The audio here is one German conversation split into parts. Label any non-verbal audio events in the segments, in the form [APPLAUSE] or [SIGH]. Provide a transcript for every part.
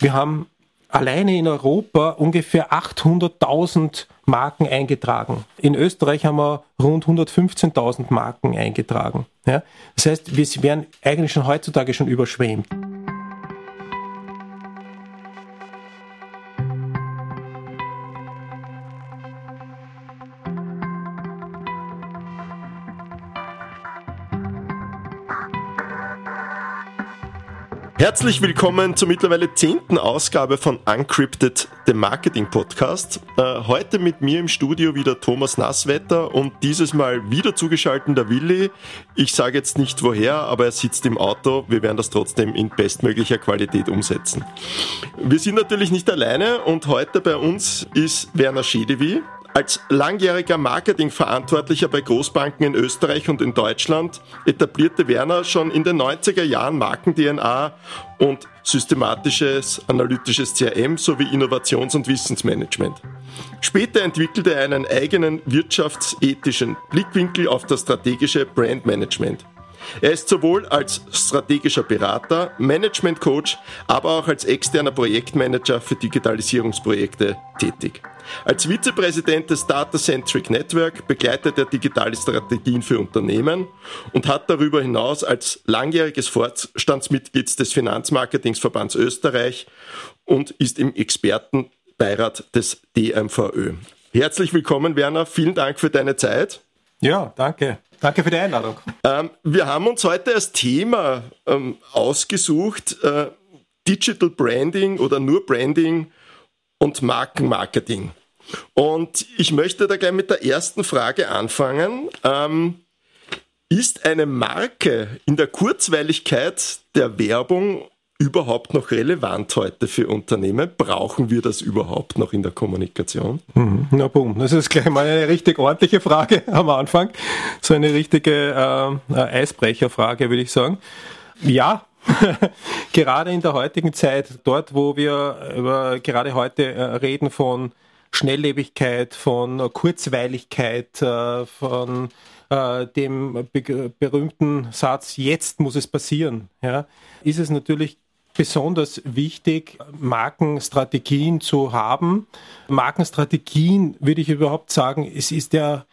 Wir haben alleine in Europa ungefähr 800.000 Marken eingetragen. In Österreich haben wir rund 115.000 Marken eingetragen. Ja? Das heißt, wir werden eigentlich schon heutzutage schon überschwemmt. Herzlich willkommen zur mittlerweile zehnten Ausgabe von Uncrypted, dem Marketing-Podcast. Äh, heute mit mir im Studio wieder Thomas Nasswetter und dieses Mal wieder zugeschaltet der Willi. Ich sage jetzt nicht woher, aber er sitzt im Auto. Wir werden das trotzdem in bestmöglicher Qualität umsetzen. Wir sind natürlich nicht alleine und heute bei uns ist Werner Schedewi. Als langjähriger Marketingverantwortlicher bei Großbanken in Österreich und in Deutschland etablierte Werner schon in den 90er Jahren Marken-DNA und systematisches analytisches CRM sowie Innovations- und Wissensmanagement. Später entwickelte er einen eigenen wirtschaftsethischen Blickwinkel auf das strategische Brandmanagement. Er ist sowohl als strategischer Berater, Management Coach, aber auch als externer Projektmanager für Digitalisierungsprojekte tätig. Als Vizepräsident des Data Centric Network begleitet er digitale Strategien für Unternehmen und hat darüber hinaus als langjähriges Vorstandsmitglied des Finanzmarketingsverbands Österreich und ist im Expertenbeirat des DMVÖ. Herzlich willkommen, Werner. Vielen Dank für deine Zeit. Ja, danke. Danke für die Einladung. Ähm, wir haben uns heute als Thema ähm, ausgesucht, äh, Digital Branding oder nur Branding und Markenmarketing. Und ich möchte da gleich mit der ersten Frage anfangen. Ähm, ist eine Marke in der Kurzweiligkeit der Werbung überhaupt noch relevant heute für Unternehmen? Brauchen wir das überhaupt noch in der Kommunikation? Mhm. Na boom, das ist gleich mal eine richtig ordentliche Frage [LAUGHS] am Anfang. So eine richtige äh, Eisbrecherfrage, würde ich sagen. Ja, [LAUGHS] gerade in der heutigen Zeit, dort wo wir über, gerade heute äh, reden von Schnelllebigkeit, von Kurzweiligkeit, äh, von äh, dem berühmten Satz, jetzt muss es passieren, ja, ist es natürlich besonders wichtig, Markenstrategien zu haben. Markenstrategien würde ich überhaupt sagen, es ist ja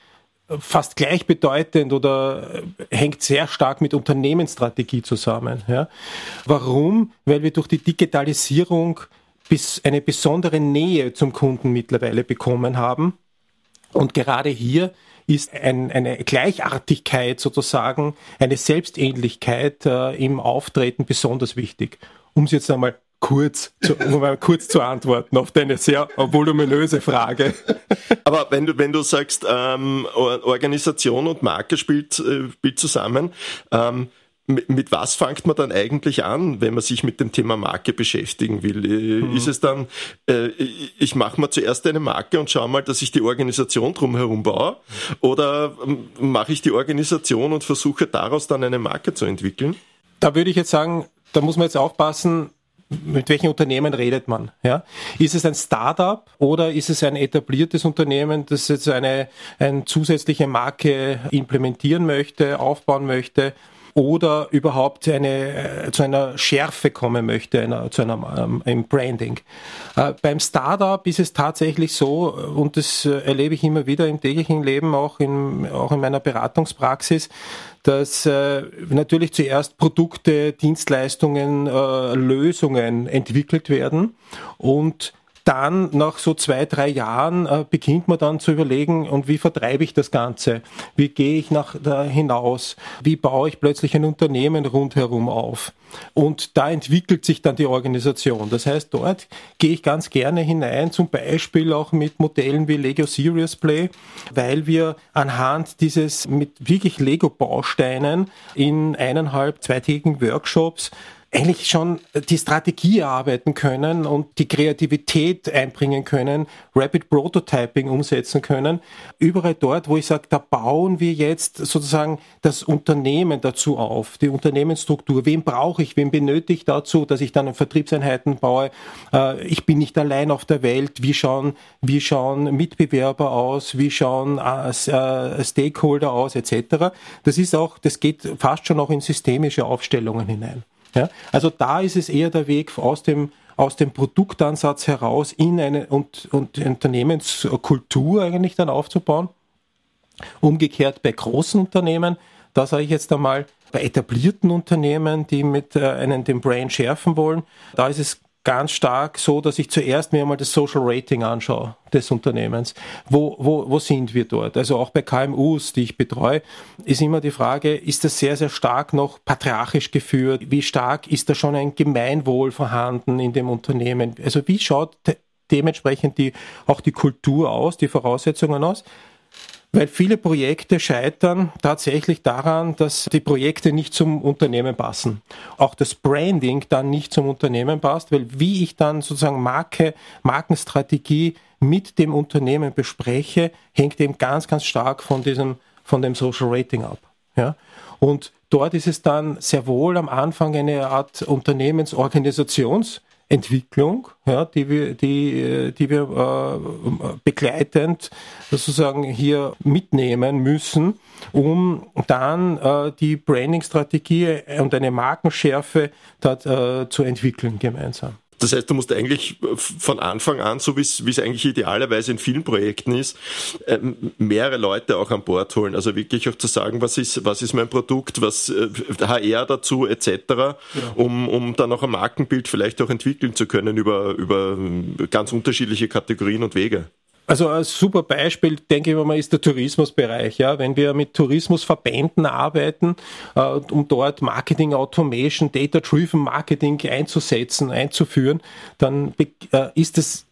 fast gleichbedeutend oder hängt sehr stark mit Unternehmensstrategie zusammen. Ja. Warum? Weil wir durch die Digitalisierung bis eine besondere Nähe zum Kunden mittlerweile bekommen haben. Und gerade hier ist ein, eine Gleichartigkeit sozusagen, eine Selbstähnlichkeit äh, im Auftreten besonders wichtig. Um es jetzt einmal kurz zu, [LAUGHS] um mal kurz zu antworten auf deine sehr voluminöse Frage. [LAUGHS] Aber wenn du, wenn du sagst, ähm, Organisation und Marke spielt, äh, spielt zusammen, ähm, mit, was fängt man dann eigentlich an, wenn man sich mit dem Thema Marke beschäftigen will? Mhm. Ist es dann, äh, ich mache mal zuerst eine Marke und schaue mal, dass ich die Organisation drumherum baue? Oder ähm, mache ich die Organisation und versuche daraus dann eine Marke zu entwickeln? Da würde ich jetzt sagen, da muss man jetzt aufpassen, mit welchen Unternehmen redet man? Ja? Ist es ein Startup oder ist es ein etabliertes Unternehmen, das jetzt eine, eine zusätzliche Marke implementieren möchte, aufbauen möchte? Oder überhaupt eine, äh, zu einer Schärfe kommen möchte, einer, zu einem ähm, Branding. Äh, beim Startup ist es tatsächlich so, und das äh, erlebe ich immer wieder im täglichen Leben, auch in, auch in meiner Beratungspraxis, dass äh, natürlich zuerst Produkte, Dienstleistungen, äh, Lösungen entwickelt werden und dann nach so zwei, drei Jahren äh, beginnt man dann zu überlegen, und wie vertreibe ich das Ganze? Wie gehe ich nach da hinaus? Wie baue ich plötzlich ein Unternehmen rundherum auf? Und da entwickelt sich dann die Organisation. Das heißt, dort gehe ich ganz gerne hinein, zum Beispiel auch mit Modellen wie Lego Serious Play, weil wir anhand dieses mit wirklich Lego-Bausteinen in eineinhalb, zweitägigen Workshops eigentlich schon die Strategie erarbeiten können und die Kreativität einbringen können, Rapid Prototyping umsetzen können. Überall dort, wo ich sage, da bauen wir jetzt sozusagen das Unternehmen dazu auf, die Unternehmensstruktur. Wen brauche ich, wen benötige ich dazu, dass ich dann Vertriebseinheiten baue? Äh, ich bin nicht allein auf der Welt. Wie schauen, wie schauen Mitbewerber aus? Wie schauen äh, äh, Stakeholder aus, etc. Das ist auch, das geht fast schon auch in systemische Aufstellungen hinein. Ja? Also da ist es eher der Weg aus dem aus dem Produktansatz heraus in eine und, und Unternehmenskultur eigentlich dann aufzubauen. Umgekehrt bei großen Unternehmen, da sage ich jetzt einmal, bei etablierten Unternehmen, die mit äh, einem den Brain schärfen wollen, da ist es ganz stark so, dass ich zuerst mir einmal das Social Rating anschaue des Unternehmens. Wo, wo, wo sind wir dort? Also auch bei KMUs, die ich betreue, ist immer die Frage, ist das sehr, sehr stark noch patriarchisch geführt? Wie stark ist da schon ein Gemeinwohl vorhanden in dem Unternehmen? Also wie schaut dementsprechend die, auch die Kultur aus, die Voraussetzungen aus? Weil viele Projekte scheitern tatsächlich daran, dass die Projekte nicht zum Unternehmen passen. Auch das Branding dann nicht zum Unternehmen passt, weil wie ich dann sozusagen Marke, Markenstrategie mit dem Unternehmen bespreche, hängt eben ganz, ganz stark von diesem, von dem Social Rating ab. Ja? Und dort ist es dann sehr wohl am Anfang eine Art Unternehmensorganisations- Entwicklung, ja, die wir, die, die wir äh, begleitend sozusagen hier mitnehmen müssen, um dann äh, die Branding-Strategie und eine Markenschärfe dort, äh, zu entwickeln gemeinsam. Das heißt, du musst eigentlich von Anfang an, so wie es eigentlich idealerweise in vielen Projekten ist, ähm, mehrere Leute auch an Bord holen. Also wirklich auch zu sagen, was ist, was ist mein Produkt, was HR äh, dazu etc., ja. um, um dann auch ein Markenbild vielleicht auch entwickeln zu können über, über ganz unterschiedliche Kategorien und Wege. Also ein super Beispiel, denke ich mal, ist der Tourismusbereich. Ja, wenn wir mit Tourismusverbänden arbeiten, äh, um dort Marketing Automation, Data-Driven Marketing einzusetzen, einzuführen, dann äh, ist es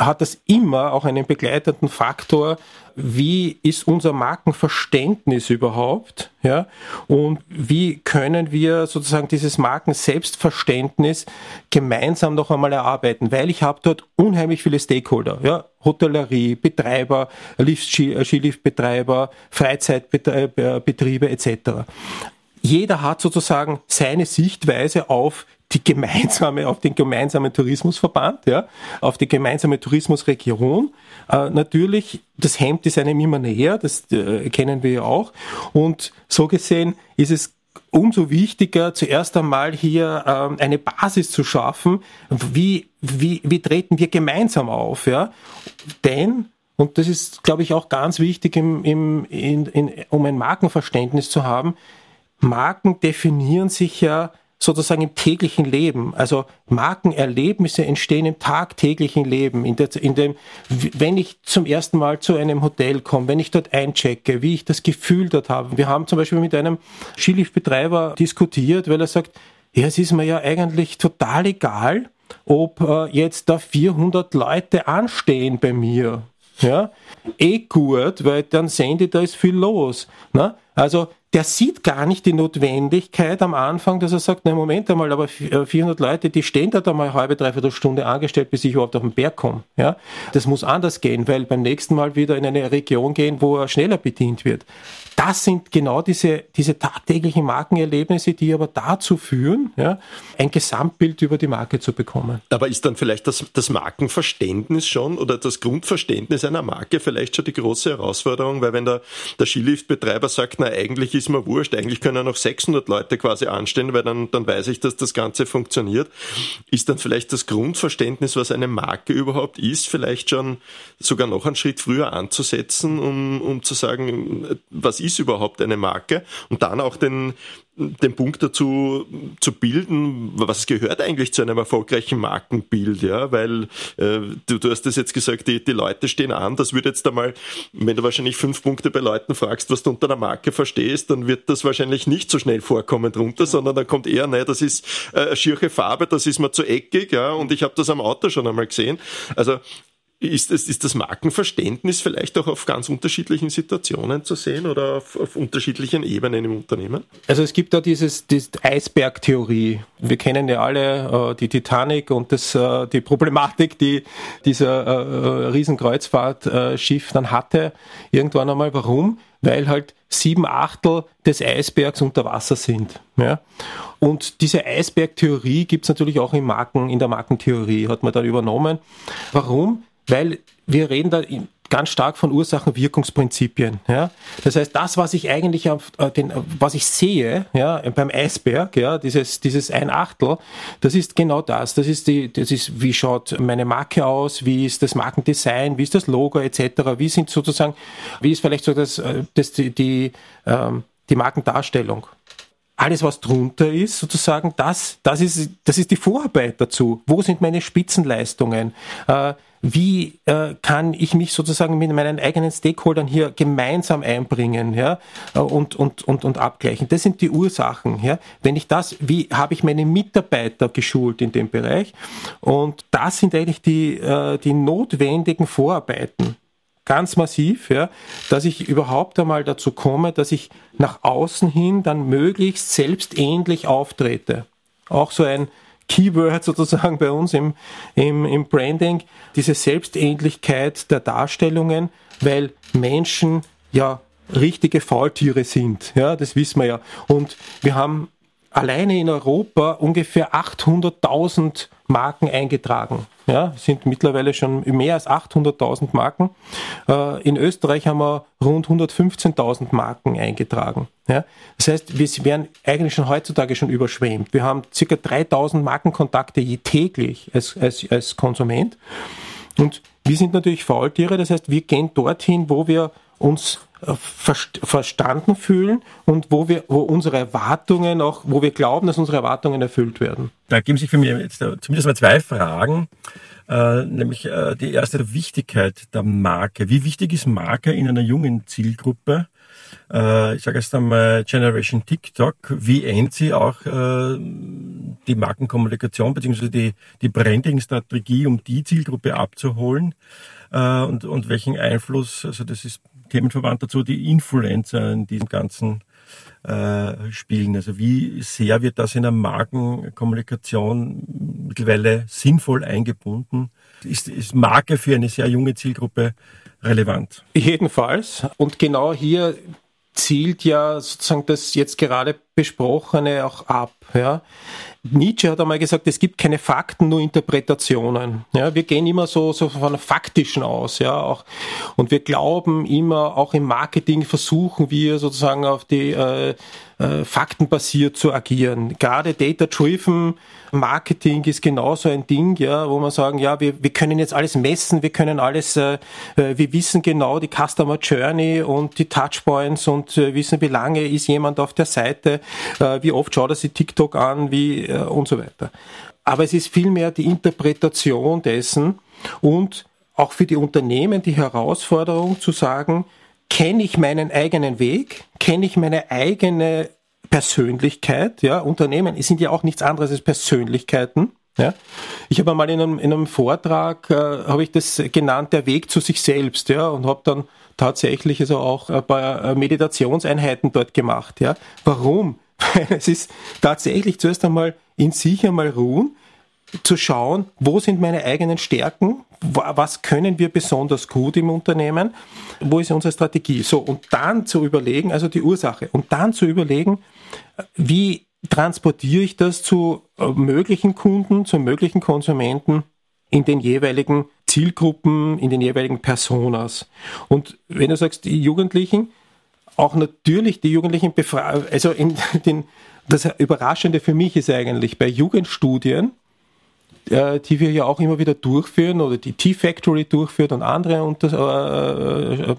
hat das immer auch einen begleitenden Faktor, wie ist unser Markenverständnis überhaupt, ja, und wie können wir sozusagen dieses Markenselbstverständnis gemeinsam noch einmal erarbeiten, weil ich habe dort unheimlich viele Stakeholder, ja, Hotellerie, Betreiber, Skiliftbetreiber, Freizeitbetriebe etc. Jeder hat sozusagen seine Sichtweise auf die gemeinsame, auf den gemeinsamen Tourismusverband, ja, auf die gemeinsame Tourismusregion. Äh, natürlich, das Hemd ist einem immer näher, das äh, kennen wir ja auch. Und so gesehen ist es umso wichtiger, zuerst einmal hier ähm, eine Basis zu schaffen. Wie, wie, wie treten wir gemeinsam auf? Ja? Denn und das ist, glaube ich, auch ganz wichtig, im, im, in, in, um ein Markenverständnis zu haben. Marken definieren sich ja sozusagen im täglichen Leben. Also Markenerlebnisse entstehen im tagtäglichen Leben. In, der, in dem, wenn ich zum ersten Mal zu einem Hotel komme, wenn ich dort einchecke, wie ich das Gefühl dort habe. Wir haben zum Beispiel mit einem Skiliftbetreiber diskutiert, weil er sagt, ja, es ist mir ja eigentlich total egal, ob äh, jetzt da 400 Leute anstehen bei mir. Ja, eh gut, weil dann sehen die, da ist viel los. Ne? Also der sieht gar nicht die Notwendigkeit am Anfang, dass er sagt, na Moment einmal, aber 400 äh, Leute, die stehen da mal eine halbe, dreiviertel Stunde angestellt, bis ich überhaupt auf den Berg komme. Ja? Das muss anders gehen, weil beim nächsten Mal wieder in eine Region gehen, wo er schneller bedient wird. Das sind genau diese, diese tagtäglichen Markenerlebnisse, die aber dazu führen, ja, ein Gesamtbild über die Marke zu bekommen. Aber ist dann vielleicht das, das Markenverständnis schon oder das Grundverständnis einer Marke vielleicht schon die große Herausforderung? Weil wenn der, der Skiliftbetreiber sagt, na eigentlich ist mir wurscht, eigentlich können noch 600 Leute quasi anstehen, weil dann, dann weiß ich, dass das Ganze funktioniert. Ist dann vielleicht das Grundverständnis, was eine Marke überhaupt ist, vielleicht schon sogar noch einen Schritt früher anzusetzen, um, um zu sagen, was ist ist überhaupt eine Marke? Und dann auch den, den Punkt dazu zu bilden, was gehört eigentlich zu einem erfolgreichen Markenbild, ja, weil äh, du, du hast das jetzt gesagt, die, die Leute stehen an, das wird jetzt einmal, wenn du wahrscheinlich fünf Punkte bei Leuten fragst, was du unter einer Marke verstehst, dann wird das wahrscheinlich nicht so schnell vorkommen drunter, sondern dann kommt eher, naja, das ist äh, schiere Farbe, das ist mir zu eckig, ja, und ich habe das am Auto schon einmal gesehen. Also ist, es, ist das Markenverständnis vielleicht auch auf ganz unterschiedlichen Situationen zu sehen oder auf, auf unterschiedlichen Ebenen im Unternehmen? Also es gibt da dieses, diese Eisbergtheorie. Wir kennen ja alle äh, die Titanic und das, äh, die Problematik, die dieser äh, äh Riesenkreuzfahrtschiff dann hatte, irgendwann einmal. Warum? Weil halt sieben Achtel des Eisbergs unter Wasser sind. Ja? Und diese Eisbergtheorie gibt es natürlich auch in, Marken, in der Markentheorie, hat man da übernommen. Warum? Weil wir reden da ganz stark von Ursachen-Wirkungsprinzipien. Ja? Das heißt, das, was ich eigentlich auf äh, den, was ich sehe, ja, beim Eisberg, ja, dieses, dieses ein Achtel, das ist genau das. Das ist die, das ist, wie schaut meine Marke aus, wie ist das Markendesign, wie ist das Logo etc., wie sind sozusagen, wie ist vielleicht so das, äh, das die, die, ähm, die Markendarstellung alles, was drunter ist, sozusagen, das, das, ist, das ist die Vorarbeit dazu. Wo sind meine Spitzenleistungen? Äh, wie äh, kann ich mich sozusagen mit meinen eigenen Stakeholdern hier gemeinsam einbringen ja, äh, und, und, und, und abgleichen. Das sind die Ursachen. Ja. Wenn ich das, wie habe ich meine Mitarbeiter geschult in dem Bereich? Und das sind eigentlich die, äh, die notwendigen Vorarbeiten ganz massiv, ja, dass ich überhaupt einmal dazu komme, dass ich nach außen hin dann möglichst selbstähnlich auftrete. Auch so ein Keyword sozusagen bei uns im, im, im Branding, diese Selbstähnlichkeit der Darstellungen, weil Menschen ja richtige Faultiere sind. Ja, das wissen wir ja. Und wir haben alleine in Europa ungefähr 800.000 Marken eingetragen. Ja, sind mittlerweile schon mehr als 800.000 Marken. Äh, in Österreich haben wir rund 115.000 Marken eingetragen. Ja, das heißt, wir werden eigentlich schon heutzutage schon überschwemmt. Wir haben ca. 3.000 Markenkontakte je täglich als, als, als Konsument. Und wir sind natürlich Faultiere, das heißt, wir gehen dorthin, wo wir uns äh, verstanden fühlen und wo wir, wo unsere Erwartungen auch, wo wir glauben, dass unsere Erwartungen erfüllt werden. Da geben sich für mich jetzt zumindest mal zwei Fragen. Äh, nämlich äh, die erste der Wichtigkeit der Marke. Wie wichtig ist Marke in einer jungen Zielgruppe? Äh, ich sage jetzt einmal Generation TikTok. Wie ändert sie auch äh, die Markenkommunikation bzw. die, die Branding-Strategie, um die Zielgruppe abzuholen? Äh, und, und welchen Einfluss, also das ist themenverwandt dazu, die Influencer in diesem ganzen äh, spielen. Also wie sehr wird das in der Markenkommunikation mittlerweile sinnvoll eingebunden? Ist, ist Marke für eine sehr junge Zielgruppe relevant? Jedenfalls. Und genau hier zielt ja sozusagen das jetzt gerade besprochene auch ab. Ja. Nietzsche hat einmal gesagt, es gibt keine Fakten, nur Interpretationen. Ja, wir gehen immer so, so von faktischen aus, ja, auch, und wir glauben immer, auch im Marketing versuchen wir sozusagen auf die äh, äh, faktenbasiert zu agieren. Gerade Data-Driven Marketing ist genauso ein Ding, ja, wo man sagen, ja, wir, wir können jetzt alles messen, wir können alles, äh, äh, wir wissen genau die Customer Journey und die Touchpoints und äh, wissen, wie lange ist jemand auf der Seite, äh, wie oft schaut er sich TikTok an, wie äh, und so weiter. Aber es ist vielmehr die Interpretation dessen und auch für die Unternehmen die Herausforderung zu sagen, kenne ich meinen eigenen Weg, kenne ich meine eigene Persönlichkeit, ja, Unternehmen sind ja auch nichts anderes als Persönlichkeiten. Ja. Ich habe mal in einem, in einem Vortrag, äh, habe ich das genannt, der Weg zu sich selbst, ja, und habe dann tatsächlich also auch ein paar äh, Meditationseinheiten dort gemacht, ja. Warum? [LAUGHS] Weil es ist tatsächlich zuerst einmal in sich einmal ruhen, zu schauen, wo sind meine eigenen Stärken, was können wir besonders gut im Unternehmen, wo ist unsere Strategie. So, und dann zu überlegen, also die Ursache, und dann zu überlegen, wie transportiere ich das zu äh, möglichen Kunden, zu möglichen Konsumenten in den jeweiligen Zielgruppen, in den jeweiligen Personas. Und wenn du sagst, die Jugendlichen, auch natürlich die Jugendlichen befragen, also in [LAUGHS] den, das Überraschende für mich ist eigentlich bei Jugendstudien, äh, die wir ja auch immer wieder durchführen oder die T-Factory durchführt und andere unter, äh, äh, äh,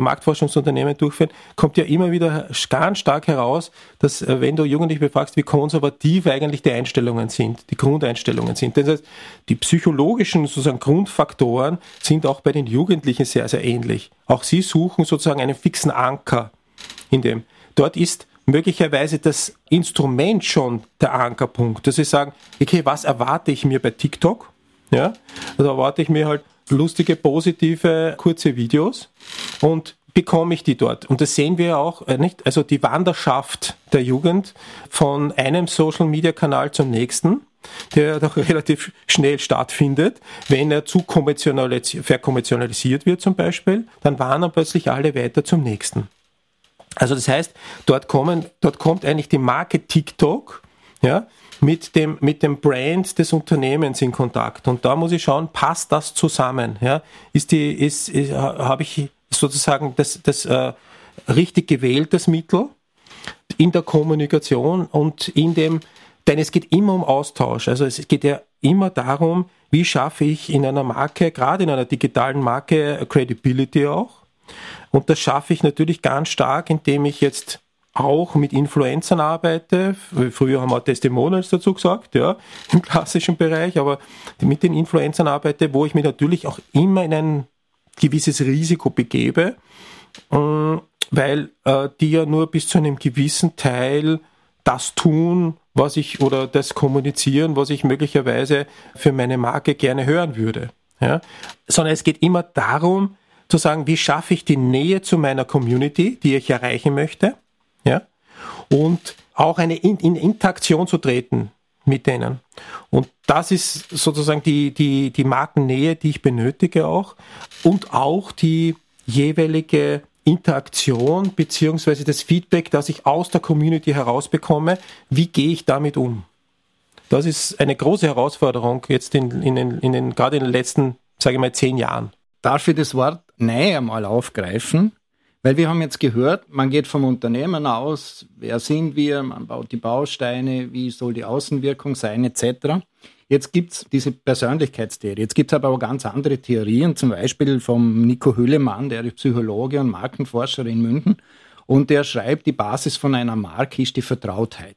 Marktforschungsunternehmen durchführen, kommt ja immer wieder ganz stark heraus, dass äh, wenn du Jugendliche befragst, wie konservativ eigentlich die Einstellungen sind, die Grundeinstellungen sind. Das heißt, die psychologischen sozusagen Grundfaktoren sind auch bei den Jugendlichen sehr, sehr ähnlich. Auch sie suchen sozusagen einen fixen Anker in dem. Dort ist möglicherweise das Instrument schon der Ankerpunkt, dass sie sagen, okay, was erwarte ich mir bei TikTok? Ja, also erwarte ich mir halt lustige, positive, kurze Videos und bekomme ich die dort. Und das sehen wir auch, äh, nicht? Also die Wanderschaft der Jugend von einem Social Media Kanal zum nächsten, der [LAUGHS] doch relativ schnell stattfindet. Wenn er zu verkommerzialisiert wird zum Beispiel, dann wandern plötzlich alle weiter zum nächsten. Also das heißt, dort kommen, dort kommt eigentlich die Marke TikTok, ja, mit dem, mit dem Brand des Unternehmens in Kontakt. Und da muss ich schauen, passt das zusammen? Ja? Ist die, ist, ist habe ich sozusagen das, das äh, richtig gewähltes Mittel in der Kommunikation und in dem, denn es geht immer um Austausch. Also es geht ja immer darum, wie schaffe ich in einer Marke, gerade in einer digitalen Marke, Credibility auch. Und das schaffe ich natürlich ganz stark, indem ich jetzt auch mit Influencern arbeite. Früher haben wir Testimonials dazu gesagt, ja, [LAUGHS] im klassischen Bereich, aber mit den Influencern arbeite, wo ich mich natürlich auch immer in ein gewisses Risiko begebe, äh, weil äh, die ja nur bis zu einem gewissen Teil das tun, was ich oder das kommunizieren, was ich möglicherweise für meine Marke gerne hören würde. Ja? Sondern es geht immer darum, zu sagen, wie schaffe ich die Nähe zu meiner Community, die ich erreichen möchte, ja, und auch eine in, in Interaktion zu treten mit denen. Und das ist sozusagen die, die, die Markennähe, die ich benötige auch und auch die jeweilige Interaktion beziehungsweise das Feedback, das ich aus der Community herausbekomme, wie gehe ich damit um? Das ist eine große Herausforderung jetzt in, in, in, in den, gerade in den letzten, sage ich mal, zehn Jahren. Darf ich das Wort näher mal aufgreifen? Weil wir haben jetzt gehört, man geht vom Unternehmen aus, wer sind wir, man baut die Bausteine, wie soll die Außenwirkung sein, etc. Jetzt gibt's diese Persönlichkeitstheorie. Jetzt gibt's aber auch ganz andere Theorien, zum Beispiel vom Nico Hüllemann, der ist Psychologe und Markenforscher in München. Und der schreibt, die Basis von einer Marke ist die Vertrautheit.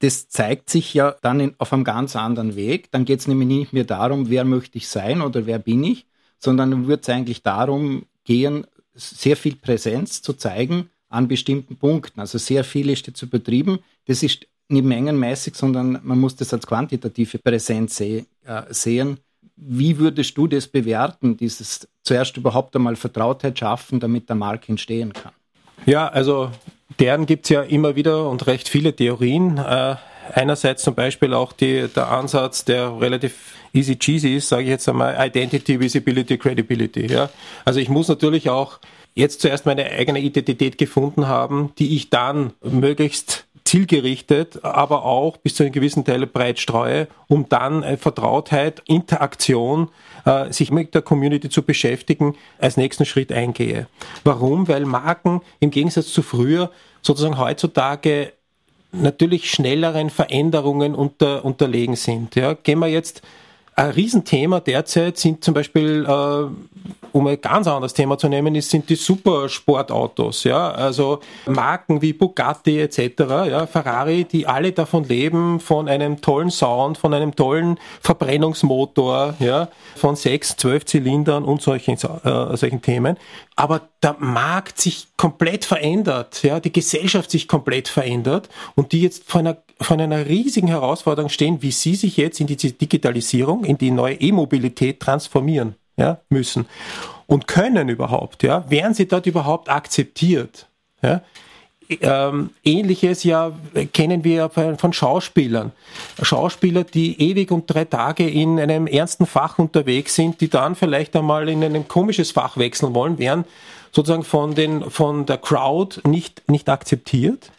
Das zeigt sich ja dann in, auf einem ganz anderen Weg. Dann geht's nämlich nicht mehr darum, wer möchte ich sein oder wer bin ich, sondern wird es eigentlich darum gehen, sehr viel Präsenz zu zeigen an bestimmten Punkten. Also sehr viel ist jetzt übertrieben. Das ist nicht mengenmäßig, sondern man muss das als quantitative Präsenz seh, äh, sehen. Wie würdest du das bewerten, dieses zuerst überhaupt einmal Vertrautheit schaffen, damit der Marke entstehen kann? Ja, also deren gibt es ja immer wieder und recht viele Theorien. Äh, einerseits zum Beispiel auch die, der Ansatz, der relativ easy cheesy ist, sage ich jetzt einmal, Identity, Visibility, Credibility. Ja? Also ich muss natürlich auch jetzt zuerst meine eigene Identität gefunden haben, die ich dann möglichst zielgerichtet, aber auch bis zu einem gewissen Teil breit streue, um dann Vertrautheit, Interaktion, äh, sich mit der Community zu beschäftigen, als nächsten Schritt eingehe. Warum? Weil Marken im Gegensatz zu früher sozusagen heutzutage natürlich schnelleren Veränderungen unter, unterlegen sind. Ja, gehen wir jetzt ein Riesenthema derzeit sind zum Beispiel, äh, um ein ganz anderes Thema zu nehmen, ist, sind die Supersportautos. Ja? Also Marken wie Bugatti etc., ja? Ferrari, die alle davon leben, von einem tollen Sound, von einem tollen Verbrennungsmotor, ja? von sechs, zwölf Zylindern und solchen, äh, solchen Themen. Aber der Markt sich komplett verändert, ja? die Gesellschaft sich komplett verändert und die jetzt von einer von einer riesigen Herausforderung stehen, wie sie sich jetzt in die Digitalisierung, in die neue E-Mobilität transformieren ja, müssen und können überhaupt. Ja, werden sie dort überhaupt akzeptiert? Ja? Ähm, Ähnliches ja kennen wir von Schauspielern. Schauspieler, die ewig und drei Tage in einem ernsten Fach unterwegs sind, die dann vielleicht einmal in ein komisches Fach wechseln wollen, werden sozusagen von, den, von der Crowd nicht, nicht akzeptiert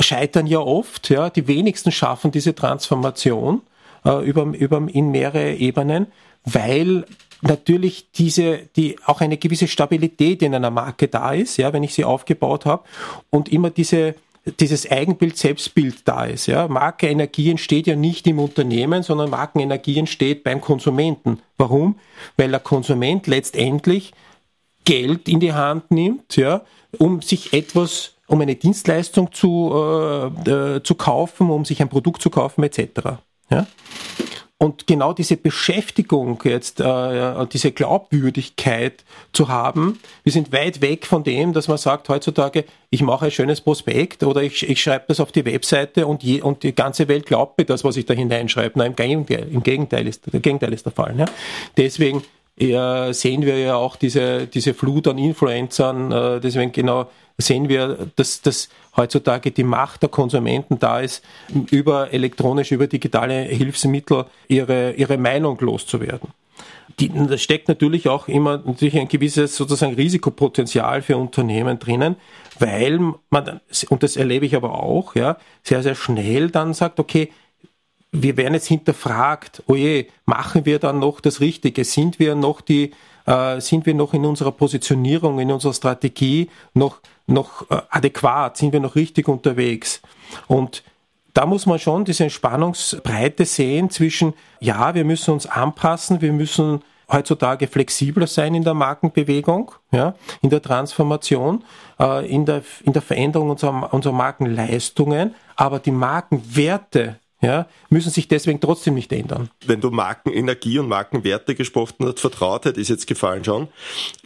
scheitern ja oft. Ja, die wenigsten schaffen diese Transformation äh, über, über in mehrere Ebenen, weil natürlich diese, die auch eine gewisse Stabilität in einer Marke da ist, ja, wenn ich sie aufgebaut habe und immer diese dieses Eigenbild, Selbstbild da ist. Ja. Markenenergie entsteht ja nicht im Unternehmen, sondern Markenenergie entsteht beim Konsumenten. Warum? Weil der Konsument letztendlich Geld in die Hand nimmt, ja, um sich etwas um eine Dienstleistung zu, äh, äh, zu kaufen, um sich ein Produkt zu kaufen, etc. Ja? Und genau diese Beschäftigung jetzt, äh, diese Glaubwürdigkeit zu haben, wir sind weit weg von dem, dass man sagt heutzutage, ich mache ein schönes Prospekt oder ich, ich schreibe das auf die Webseite und, je, und die ganze Welt glaubt mir das, was ich da hineinschreibe. Nein, im Gegenteil, im Gegenteil ist, der Gegenteil ist der Fall. Ja? Deswegen äh, sehen wir ja auch diese, diese Flut an Influencern, äh, deswegen genau sehen wir, dass, dass heutzutage die Macht der Konsumenten da ist, über elektronische, über digitale Hilfsmittel ihre, ihre Meinung loszuwerden. Die, da steckt natürlich auch immer natürlich ein gewisses sozusagen Risikopotenzial für Unternehmen drinnen, weil man, und das erlebe ich aber auch, ja, sehr, sehr schnell dann sagt, okay, wir werden jetzt hinterfragt, oje, machen wir dann noch das Richtige? Sind wir noch die, äh, sind wir noch in unserer Positionierung, in unserer Strategie noch, noch äh, adäquat? Sind wir noch richtig unterwegs? Und da muss man schon diese Spannungsbreite sehen zwischen, ja, wir müssen uns anpassen, wir müssen heutzutage flexibler sein in der Markenbewegung, ja, in der Transformation, äh, in, der, in der Veränderung unserer, unserer Markenleistungen, aber die Markenwerte ja, müssen sich deswegen trotzdem nicht ändern. Wenn du Markenenergie und Markenwerte gesprochen hast, Vertrautheit ist jetzt gefallen schon.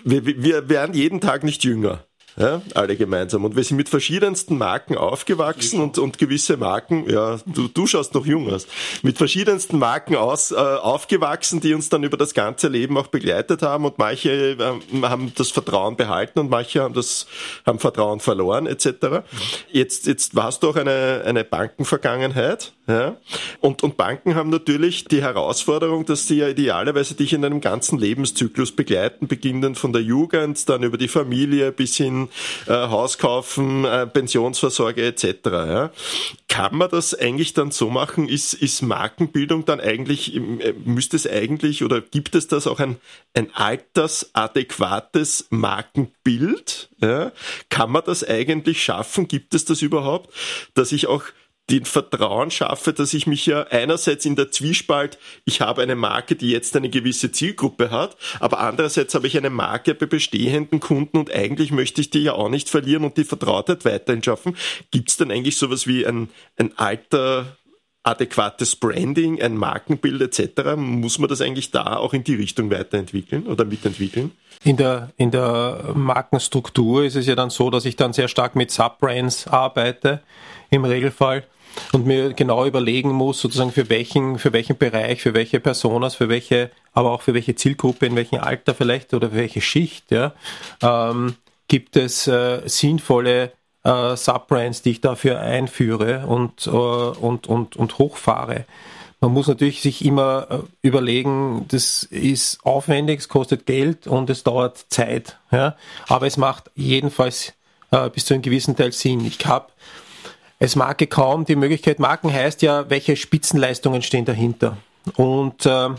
Wir, wir werden jeden Tag nicht jünger. Ja, alle gemeinsam. Und wir sind mit verschiedensten Marken aufgewachsen und, und gewisse Marken, ja, du, du schaust noch jung aus, mit verschiedensten Marken aus, äh, aufgewachsen, die uns dann über das ganze Leben auch begleitet haben und manche äh, haben das Vertrauen behalten und manche haben das, haben Vertrauen verloren, etc. Jetzt, jetzt warst du auch eine, eine Bankenvergangenheit, ja, und, und Banken haben natürlich die Herausforderung, dass sie ja idealerweise dich in einem ganzen Lebenszyklus begleiten, beginnend von der Jugend, dann über die Familie bis hin äh, Haus kaufen, äh, Pensionsvorsorge etc. Ja. Kann man das eigentlich dann so machen? Ist, ist Markenbildung dann eigentlich, äh, müsste es eigentlich oder gibt es das auch ein, ein altersadäquates Markenbild? Ja? Kann man das eigentlich schaffen? Gibt es das überhaupt, dass ich auch den Vertrauen schaffe, dass ich mich ja einerseits in der Zwiespalt, ich habe eine Marke, die jetzt eine gewisse Zielgruppe hat, aber andererseits habe ich eine Marke bei bestehenden Kunden und eigentlich möchte ich die ja auch nicht verlieren und die Vertrautheit weiterhin schaffen. Gibt es dann eigentlich sowas wie ein, ein alter adäquates Branding, ein Markenbild etc. Muss man das eigentlich da auch in die Richtung weiterentwickeln oder mitentwickeln? In der, in der Markenstruktur ist es ja dann so, dass ich dann sehr stark mit Subbrands arbeite im Regelfall und mir genau überlegen muss, sozusagen für welchen, für welchen Bereich, für welche Personas, für welche, aber auch für welche Zielgruppe, in welchem Alter vielleicht oder für welche Schicht, ja, ähm, gibt es äh, sinnvolle äh, Subbrands, die ich dafür einführe und, äh, und, und, und hochfahre. Man muss natürlich sich immer äh, überlegen, das ist aufwendig, es kostet Geld und es dauert Zeit. Ja? Aber es macht jedenfalls äh, bis zu einem gewissen Teil Sinn. Ich habe es Marke kaum die Möglichkeit, Marken heißt ja, welche Spitzenleistungen stehen dahinter. Und, äh,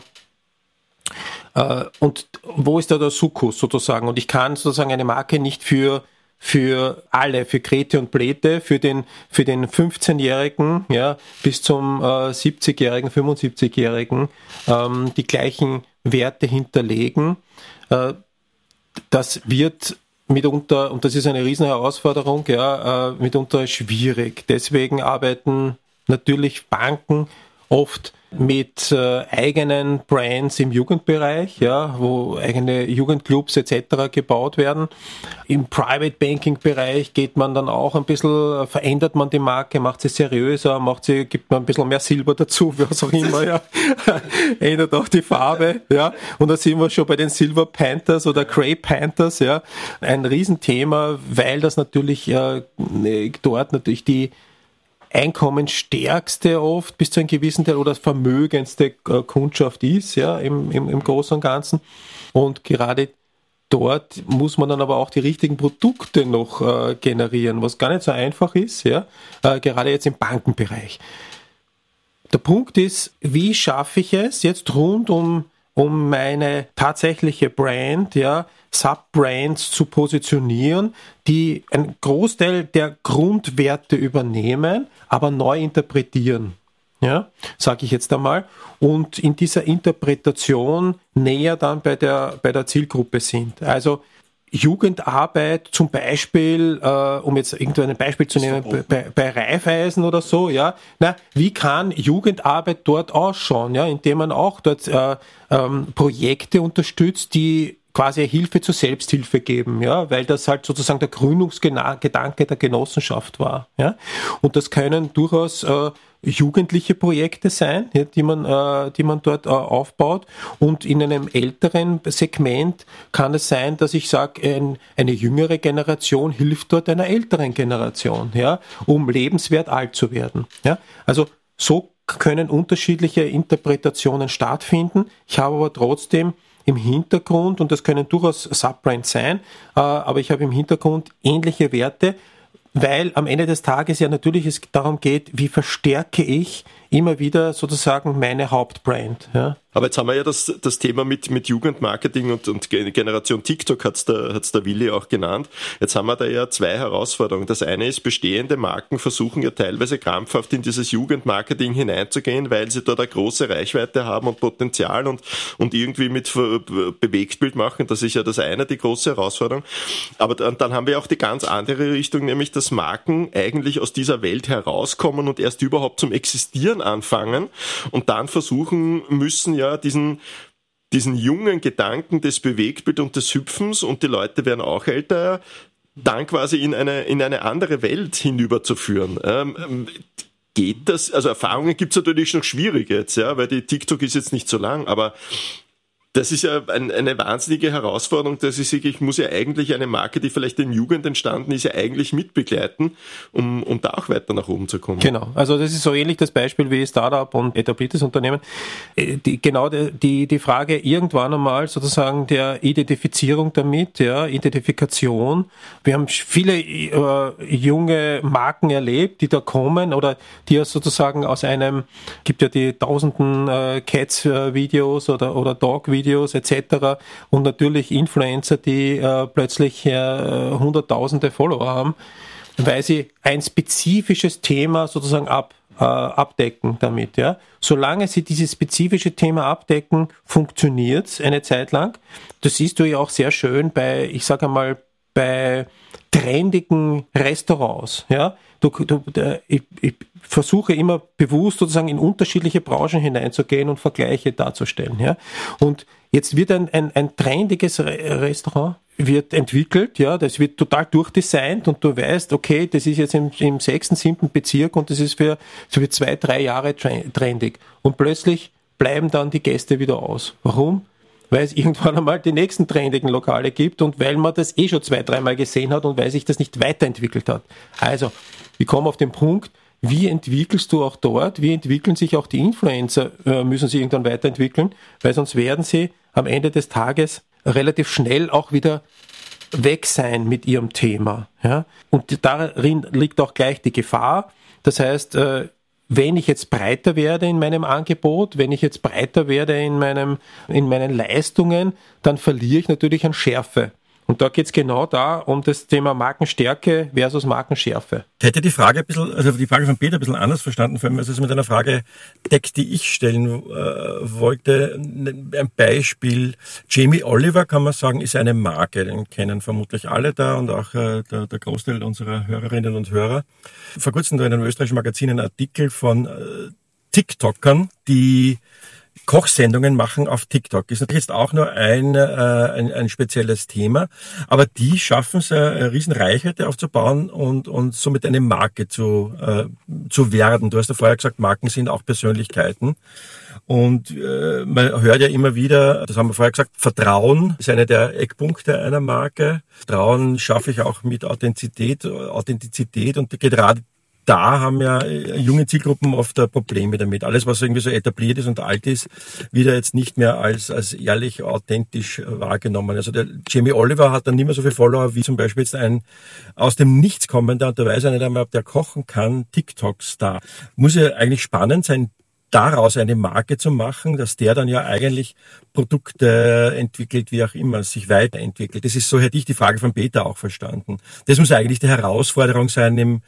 äh, und wo ist da der Sukkus sozusagen? Und ich kann sozusagen eine Marke nicht für für alle, für Krete und Blete, für den, für den 15-Jährigen ja, bis zum äh, 70-Jährigen, 75-Jährigen ähm, die gleichen Werte hinterlegen. Äh, das wird mitunter, und das ist eine riesen Herausforderung, ja, äh, mitunter schwierig. Deswegen arbeiten natürlich Banken oft mit äh, eigenen Brands im Jugendbereich, ja, wo eigene Jugendclubs etc. gebaut werden. Im Private Banking Bereich geht man dann auch ein bisschen, verändert man die Marke, macht sie seriöser, macht sie, gibt man ein bisschen mehr Silber dazu, [LAUGHS] was auch immer, ja. [LAUGHS] ändert auch die Farbe, ja. Und da sind wir schon bei den Silver Panthers oder Grey Panthers, ja. Ein Riesenthema, weil das natürlich äh, dort natürlich die einkommensstärkste oft bis zu einem gewissen Teil oder vermögendste äh, Kundschaft ist, ja, im, im, im Großen und Ganzen. Und gerade dort muss man dann aber auch die richtigen Produkte noch äh, generieren, was gar nicht so einfach ist, ja, äh, gerade jetzt im Bankenbereich. Der Punkt ist, wie schaffe ich es jetzt rund um, um meine tatsächliche Brand, ja, Subbrands zu positionieren, die einen Großteil der Grundwerte übernehmen, aber neu interpretieren. Ja, sage ich jetzt einmal, und in dieser Interpretation näher dann bei der, bei der Zielgruppe sind. Also Jugendarbeit zum Beispiel, äh, um jetzt irgendwo ein Beispiel zu nehmen, bei, bei Raiffeisen oder so, ja, na, wie kann Jugendarbeit dort ausschauen, ja, indem man auch dort äh, ähm, Projekte unterstützt, die quasi Hilfe zur Selbsthilfe geben, ja, weil das halt sozusagen der Gründungsgedanke der Genossenschaft war, ja. Und das können durchaus äh, jugendliche Projekte sein, die man, äh, die man dort äh, aufbaut. Und in einem älteren Segment kann es sein, dass ich sage, ein, eine jüngere Generation hilft dort einer älteren Generation, ja, um lebenswert alt zu werden, ja. Also so können unterschiedliche Interpretationen stattfinden. Ich habe aber trotzdem im Hintergrund, und das können durchaus Subbrands sein, äh, aber ich habe im Hintergrund ähnliche Werte, weil am Ende des Tages ja natürlich es darum geht, wie verstärke ich immer wieder sozusagen meine Hauptbrand. Ja. Aber jetzt haben wir ja das, das Thema mit, mit Jugendmarketing und, und Generation TikTok hat's der, hat's der Willi auch genannt. Jetzt haben wir da ja zwei Herausforderungen. Das eine ist, bestehende Marken versuchen ja teilweise krampfhaft in dieses Jugendmarketing hineinzugehen, weil sie dort eine große Reichweite haben und Potenzial und, und irgendwie mit Bewegtbild machen. Das ist ja das eine, die große Herausforderung. Aber dann, dann haben wir auch die ganz andere Richtung, nämlich dass Marken eigentlich aus dieser Welt herauskommen und erst überhaupt zum Existieren anfangen und dann versuchen müssen, ja, diesen, diesen jungen Gedanken des Bewegtbild und des Hüpfens und die Leute werden auch älter, dann quasi in eine, in eine andere Welt hinüberzuführen. Ähm, geht das? Also Erfahrungen gibt es natürlich noch schwierig jetzt, ja, weil die TikTok ist jetzt nicht so lang, aber das ist ja ein, eine wahnsinnige Herausforderung, dass ich sage, ich muss ja eigentlich eine Marke, die vielleicht in Jugend entstanden ist, ja eigentlich mitbegleiten, um, um da auch weiter nach oben zu kommen. Genau, also das ist so ähnlich das Beispiel wie Startup und etabliertes Unternehmen. Äh, die, genau die, die Frage irgendwann einmal sozusagen der Identifizierung damit, ja, Identifikation. Wir haben viele äh, junge Marken erlebt, die da kommen oder die ja sozusagen aus einem, gibt ja die tausenden äh, Cats-Videos oder, oder Dog-Videos, Videos etc. Und natürlich Influencer, die äh, plötzlich äh, hunderttausende Follower haben, weil sie ein spezifisches Thema sozusagen ab, äh, abdecken damit. Ja. Solange sie dieses spezifische Thema abdecken, funktioniert es eine Zeit lang. Das siehst du ja auch sehr schön bei, ich sage einmal, bei trendigen Restaurants. Ja. Du, du, ich, ich versuche immer bewusst sozusagen in unterschiedliche Branchen hineinzugehen und Vergleiche darzustellen. Ja. Und jetzt wird ein, ein, ein trendiges Restaurant wird entwickelt, ja, das wird total durchdesignt und du weißt, okay, das ist jetzt im, im sechsten, siebten Bezirk und das ist für, so für zwei, drei Jahre trendig. Und plötzlich bleiben dann die Gäste wieder aus. Warum? Weil es irgendwann einmal die nächsten trendigen Lokale gibt und weil man das eh schon zwei, dreimal gesehen hat und weil sich das nicht weiterentwickelt hat. Also, wir kommen auf den Punkt, wie entwickelst du auch dort, wie entwickeln sich auch die Influencer, äh, müssen sie irgendwann weiterentwickeln, weil sonst werden sie am Ende des Tages relativ schnell auch wieder weg sein mit ihrem Thema. Ja? Und darin liegt auch gleich die Gefahr. Das heißt, äh, wenn ich jetzt breiter werde in meinem Angebot, wenn ich jetzt breiter werde in, meinem, in meinen Leistungen, dann verliere ich natürlich an Schärfe. Und da geht es genau da um das Thema Markenstärke versus Markenschärfe. Ich hätte die Frage ein bisschen, also die Frage von Peter ein bisschen anders verstanden, vor allem als es mit einer Frage deckt, die ich stellen äh, wollte. Ein Beispiel, Jamie Oliver kann man sagen, ist eine Marke, den kennen vermutlich alle da und auch äh, der, der, Großteil unserer Hörerinnen und Hörer. Vor kurzem da in einem österreichischen Magazin ein Artikel von äh, TikTokern, die Kochsendungen machen auf TikTok. Ist natürlich jetzt auch nur ein, äh, ein, ein spezielles Thema, aber die schaffen es, eine riesen Reichweite aufzubauen und, und somit eine Marke zu, äh, zu werden. Du hast ja vorher gesagt, Marken sind auch Persönlichkeiten. Und äh, man hört ja immer wieder, das haben wir vorher gesagt, Vertrauen ist einer der Eckpunkte einer Marke. Vertrauen schaffe ich auch mit Authentizität, Authentizität und gerade da haben ja äh, junge Zielgruppen oft Probleme damit. Alles, was irgendwie so etabliert ist und alt ist, wird jetzt nicht mehr als, als ehrlich, authentisch äh, wahrgenommen. Also der Jamie Oliver hat dann nicht mehr so viele Follower wie zum Beispiel jetzt ein aus dem Nichts kommender, und der weiß ja nicht einmal, ob der kochen kann, TikTok-Star. Muss ja eigentlich spannend sein, daraus eine Marke zu machen, dass der dann ja eigentlich Produkte entwickelt, wie auch immer, sich weiterentwickelt. Das ist, so hätte ich die Frage von Peter auch verstanden. Das muss eigentlich die Herausforderung sein im,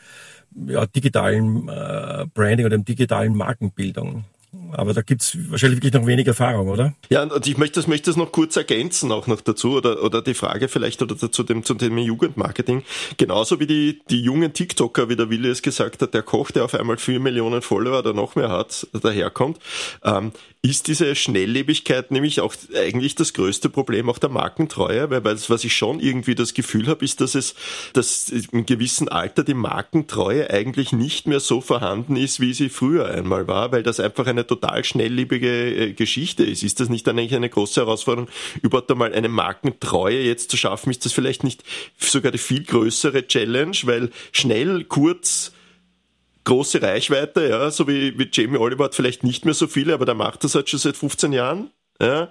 ja, digitalen äh, Branding oder digitalen Markenbildung. Aber da gibt's wahrscheinlich wirklich noch wenig Erfahrung, oder? Ja, und ich möchte das, möchte das noch kurz ergänzen, auch noch dazu, oder, oder die Frage vielleicht oder zu dem, zu dem Jugendmarketing. Genauso wie die, die jungen TikToker, wie der Willi es gesagt hat, der Koch, der auf einmal vier Millionen Follower oder noch mehr hat, daherkommt. Ähm, ist diese Schnelllebigkeit nämlich auch eigentlich das größte Problem auch der Markentreue, weil was ich schon irgendwie das Gefühl habe, ist, dass es, dass im gewissen Alter die Markentreue eigentlich nicht mehr so vorhanden ist, wie sie früher einmal war, weil das einfach eine total schnelllebige äh, Geschichte ist. Ist das nicht eigentlich eine große Herausforderung, überhaupt einmal eine Markentreue jetzt zu schaffen? Ist das vielleicht nicht sogar die viel größere Challenge, weil schnell, kurz, große Reichweite, ja, so wie, wie Jamie Oliver hat vielleicht nicht mehr so viele, aber der macht das halt schon seit 15 Jahren. Ja,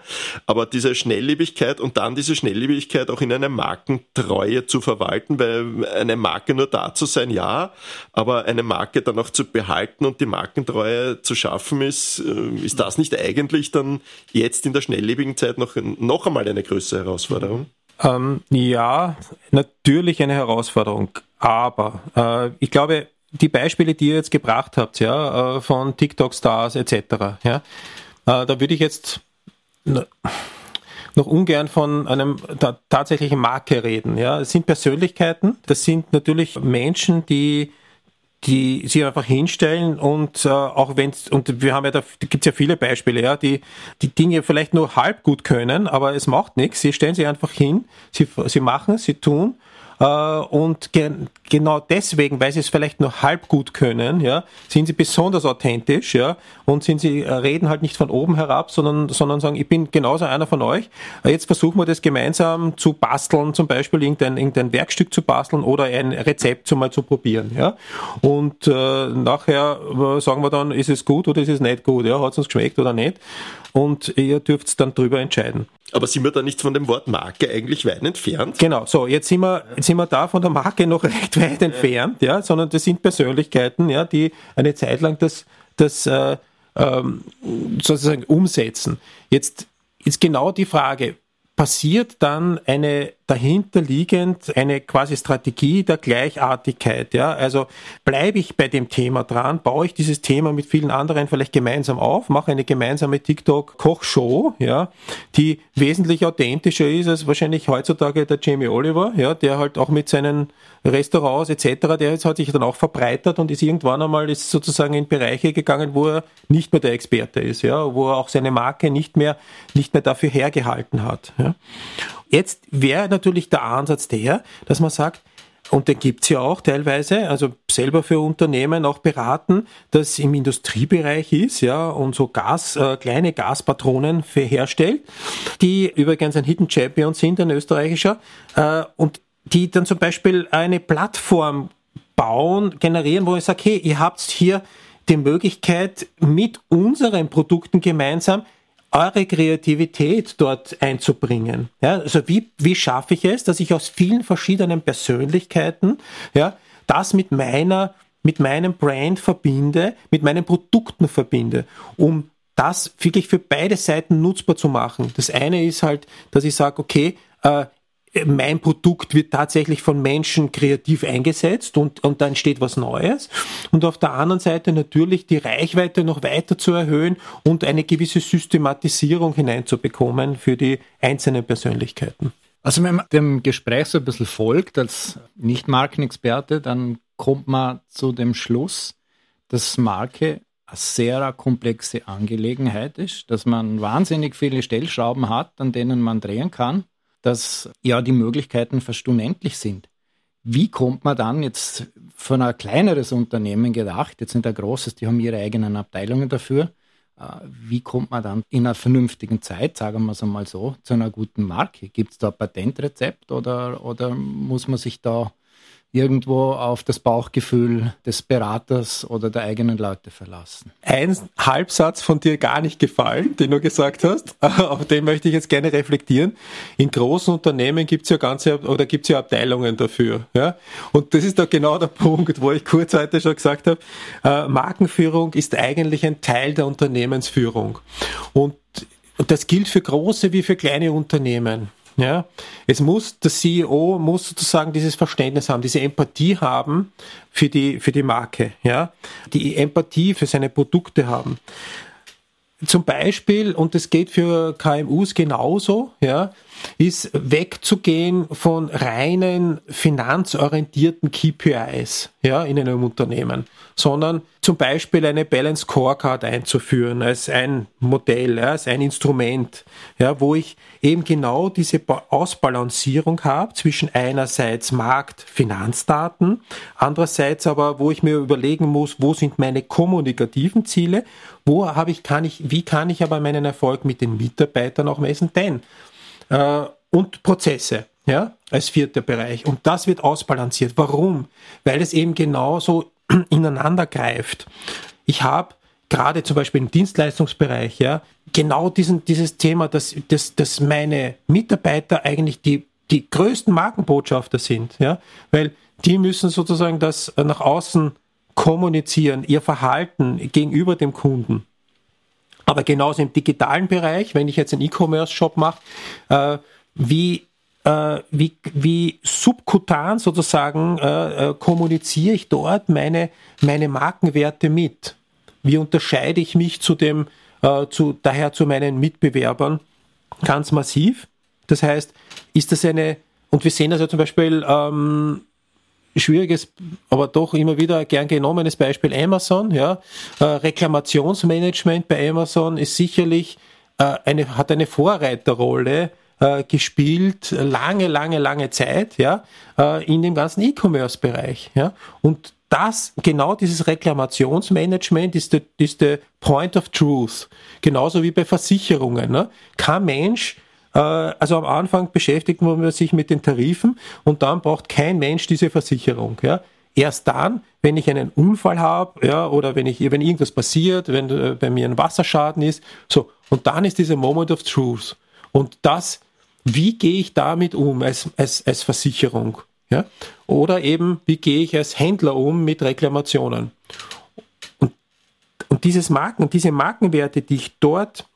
aber diese Schnelllebigkeit und dann diese Schnelllebigkeit auch in einer Markentreue zu verwalten, weil eine Marke nur da zu sein, ja, aber eine Marke dann auch zu behalten und die Markentreue zu schaffen ist, äh, ist das nicht eigentlich dann jetzt in der schnelllebigen Zeit noch, noch einmal eine größere Herausforderung? Ähm, ja, natürlich eine Herausforderung, aber äh, ich glaube, die Beispiele, die ihr jetzt gebracht habt, ja, äh, von TikTok-Stars etc., ja, äh, da würde ich jetzt noch ungern von einem tatsächlichen Marke reden. Ja, es sind Persönlichkeiten, das sind natürlich Menschen, die die sich einfach hinstellen und äh, auch wenn und wir haben ja da, da gibt es ja viele Beispiele, ja, die die Dinge vielleicht nur halb gut können, aber es macht nichts. Sie stellen sich einfach hin, sie sie machen, sie tun und ge genau deswegen, weil sie es vielleicht nur halb gut können, ja, sind sie besonders authentisch, ja, und sind sie äh, reden halt nicht von oben herab, sondern sondern sagen, ich bin genauso einer von euch. Äh, jetzt versuchen wir das gemeinsam zu basteln, zum Beispiel irgendein, irgendein Werkstück zu basteln oder ein Rezept zu mal zu probieren, ja. Und äh, nachher sagen wir dann, ist es gut oder ist es nicht gut, ja, hat es uns geschmeckt oder nicht. Und ihr dürft dann drüber entscheiden. Aber sind wir da nicht von dem Wort Marke eigentlich weit entfernt? Genau, so, jetzt sind wir, jetzt sind wir da von der Marke noch [LAUGHS] recht weit entfernt, ja, sondern das sind Persönlichkeiten, ja, die eine Zeit lang das, das äh, ähm, sozusagen umsetzen. Jetzt ist genau die Frage, passiert dann eine dahinterliegend eine quasi Strategie der Gleichartigkeit. Ja? Also bleibe ich bei dem Thema dran, baue ich dieses Thema mit vielen anderen vielleicht gemeinsam auf, mache eine gemeinsame TikTok-Kochshow, ja, die wesentlich authentischer ist als wahrscheinlich heutzutage der Jamie Oliver, ja, der halt auch mit seinen Restaurants etc., der jetzt hat sich dann auch verbreitert und ist irgendwann einmal ist sozusagen in Bereiche gegangen, wo er nicht mehr der Experte ist, ja, wo er auch seine Marke nicht mehr, nicht mehr dafür hergehalten hat. Ja. Jetzt wäre natürlich der Ansatz der, dass man sagt, und den gibt's ja auch teilweise, also selber für Unternehmen auch beraten, das im Industriebereich ist, ja, und so Gas, äh, kleine Gaspatronen für herstellt, die übrigens ein Hidden Champion sind, ein österreichischer, äh, und die dann zum Beispiel eine Plattform bauen, generieren, wo ich sage, hey, ihr habt hier die Möglichkeit, mit unseren Produkten gemeinsam eure Kreativität dort einzubringen. Ja, also wie, wie schaffe ich es, dass ich aus vielen verschiedenen Persönlichkeiten, ja, das mit meiner, mit meinem Brand verbinde, mit meinen Produkten verbinde, um das wirklich für beide Seiten nutzbar zu machen. Das eine ist halt, dass ich sage, okay, äh, mein Produkt wird tatsächlich von Menschen kreativ eingesetzt und, und da entsteht was Neues. Und auf der anderen Seite natürlich die Reichweite noch weiter zu erhöhen und eine gewisse Systematisierung hineinzubekommen für die einzelnen Persönlichkeiten. Also wenn man dem Gespräch so ein bisschen folgt als Nicht-Markenexperte, dann kommt man zu dem Schluss, dass Marke eine sehr komplexe Angelegenheit ist, dass man wahnsinnig viele Stellschrauben hat, an denen man drehen kann dass ja die Möglichkeiten fast unendlich sind. Wie kommt man dann jetzt von ein kleineres Unternehmen gedacht, jetzt nicht ein großes, die haben ihre eigenen Abteilungen dafür, äh, wie kommt man dann in einer vernünftigen Zeit, sagen wir es einmal so, zu einer guten Marke? Gibt es da ein Patentrezept oder, oder muss man sich da irgendwo auf das Bauchgefühl des Beraters oder der eigenen Leute verlassen. Ein Halbsatz von dir gar nicht gefallen, den du gesagt hast, [LAUGHS] auf den möchte ich jetzt gerne reflektieren. In großen Unternehmen gibt es ja ganze oder gibt es ja Abteilungen dafür. Ja? Und das ist doch genau der [LAUGHS] Punkt, wo ich kurz heute schon gesagt habe, äh, Markenführung ist eigentlich ein Teil der Unternehmensführung. Und das gilt für große wie für kleine Unternehmen. Ja, es muss, der CEO muss sozusagen dieses Verständnis haben, diese Empathie haben für die, für die Marke, ja, die Empathie für seine Produkte haben. Zum Beispiel, und das geht für KMUs genauso, ja, ist wegzugehen von reinen finanzorientierten KPIs ja, in einem Unternehmen, sondern zum Beispiel eine Balance Scorecard einzuführen als ein Modell, ja, als ein Instrument, ja, wo ich eben genau diese Ausbalancierung habe zwischen einerseits Markt, Finanzdaten, andererseits aber, wo ich mir überlegen muss, wo sind meine kommunikativen Ziele, wo habe ich, kann ich, wie kann ich aber meinen Erfolg mit den Mitarbeitern auch messen, denn und Prozesse, ja, als vierter Bereich. Und das wird ausbalanciert. Warum? Weil es eben genauso [CLEARS THROAT] ineinander greift. Ich habe gerade zum Beispiel im Dienstleistungsbereich, ja, genau diesen, dieses Thema, dass, dass, dass meine Mitarbeiter eigentlich die, die größten Markenbotschafter sind, ja, weil die müssen sozusagen das nach außen kommunizieren, ihr Verhalten gegenüber dem Kunden. Aber genauso im digitalen Bereich, wenn ich jetzt einen E-Commerce-Shop mache, äh, wie, äh, wie, wie subkutan sozusagen äh, äh, kommuniziere ich dort meine, meine Markenwerte mit? Wie unterscheide ich mich zu dem, äh, zu, daher zu meinen Mitbewerbern? Ganz massiv. Das heißt, ist das eine, und wir sehen das ja zum Beispiel, ähm, schwieriges, aber doch immer wieder gern genommenes Beispiel Amazon. Ja. Äh, Reklamationsmanagement bei Amazon ist sicherlich äh, eine, hat eine Vorreiterrolle äh, gespielt, lange, lange, lange Zeit, ja, äh, in dem ganzen E-Commerce-Bereich. Ja. Und das, genau dieses Reklamationsmanagement ist der, ist der Point of Truth. Genauso wie bei Versicherungen. Ne? Kein Mensch also am Anfang beschäftigt man sich mit den Tarifen und dann braucht kein Mensch diese Versicherung. Ja. Erst dann, wenn ich einen Unfall habe, ja, oder wenn ich, wenn irgendwas passiert, wenn äh, bei mir ein Wasserschaden ist, so. Und dann ist dieser Moment of Truth. Und das, wie gehe ich damit um als, als, als Versicherung? Ja? Oder eben, wie gehe ich als Händler um mit Reklamationen? Und, und dieses Marken, diese Markenwerte, die ich dort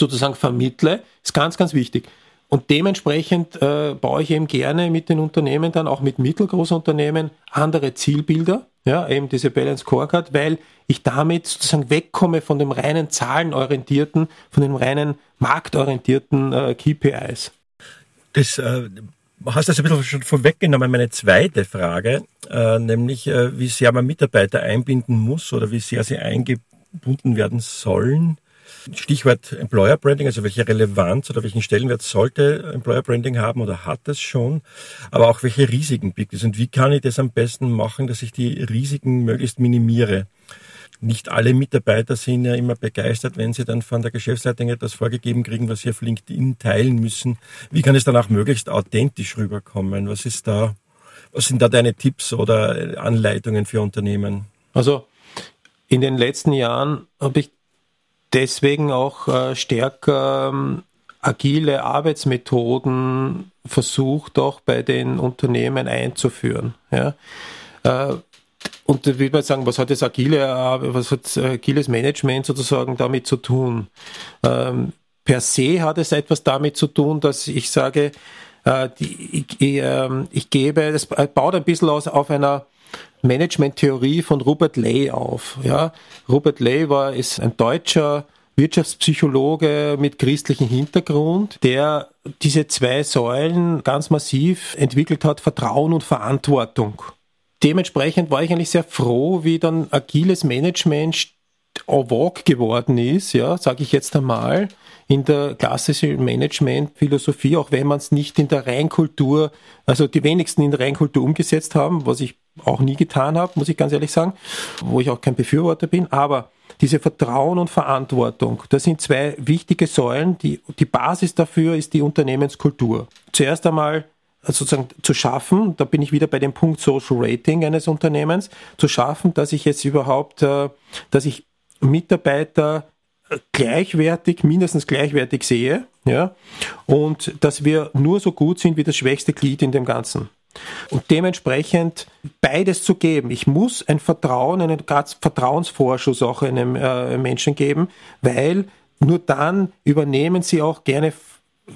sozusagen vermittle, ist ganz, ganz wichtig. Und dementsprechend äh, baue ich eben gerne mit den Unternehmen dann auch mit mittelgroßen Unternehmen andere Zielbilder, ja, eben diese Balance Scorecard, weil ich damit sozusagen wegkomme von dem reinen zahlenorientierten, von dem reinen marktorientierten äh, KPIs. Das äh, hast du das ein bisschen schon vorweggenommen, meine zweite Frage, äh, nämlich äh, wie sehr man Mitarbeiter einbinden muss oder wie sehr sie eingebunden werden sollen Stichwort Employer Branding, also welche Relevanz oder welchen Stellenwert sollte Employer Branding haben oder hat es schon, aber auch welche Risiken birgt es und wie kann ich das am besten machen, dass ich die Risiken möglichst minimiere. Nicht alle Mitarbeiter sind ja immer begeistert, wenn sie dann von der Geschäftsleitung etwas vorgegeben kriegen, was sie auf LinkedIn teilen müssen. Wie kann es dann auch möglichst authentisch rüberkommen? Was ist da, was sind da deine Tipps oder Anleitungen für Unternehmen? Also in den letzten Jahren habe ich deswegen auch äh, stärker ähm, agile Arbeitsmethoden versucht, auch bei den Unternehmen einzuführen. Ja. Äh, und da würde man sagen, was hat das agile, was hat agiles Management sozusagen damit zu tun? Ähm, per se hat es etwas damit zu tun, dass ich sage, äh, ähm, ich, gebe, das baut ein bisschen aus auf einer Management-Theorie von Robert Lay auf. Ja, Robert Lay war, ist ein deutscher Wirtschaftspsychologe mit christlichem Hintergrund, der diese zwei Säulen ganz massiv entwickelt hat, Vertrauen und Verantwortung. Dementsprechend war ich eigentlich sehr froh, wie dann agiles Management en geworden ist, ja, sage ich jetzt einmal, in der klassischen Management-Philosophie, auch wenn man es nicht in der Reinkultur, also die wenigsten in der Reinkultur umgesetzt haben, was ich auch nie getan habe, muss ich ganz ehrlich sagen, wo ich auch kein Befürworter bin, aber diese Vertrauen und Verantwortung, das sind zwei wichtige Säulen. Die, die Basis dafür ist die Unternehmenskultur. Zuerst einmal sozusagen zu schaffen, da bin ich wieder bei dem Punkt Social Rating eines Unternehmens, zu schaffen, dass ich jetzt überhaupt, äh, dass ich Mitarbeiter gleichwertig, mindestens gleichwertig sehe, ja, und dass wir nur so gut sind wie das schwächste Glied in dem Ganzen. Und dementsprechend beides zu geben. Ich muss ein Vertrauen, einen Vertrauensvorschuss auch einem äh, Menschen geben, weil nur dann übernehmen sie auch gerne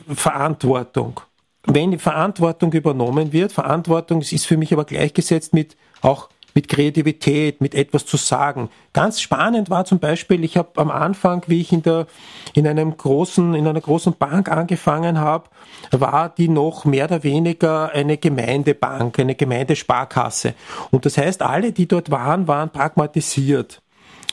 Verantwortung. Wenn die Verantwortung übernommen wird, Verantwortung ist für mich aber gleichgesetzt mit auch mit Kreativität, mit etwas zu sagen. Ganz spannend war zum Beispiel, ich habe am Anfang, wie ich in der in einem großen in einer großen Bank angefangen habe, war die noch mehr oder weniger eine Gemeindebank, eine Gemeindesparkasse. Und das heißt, alle, die dort waren, waren pragmatisiert.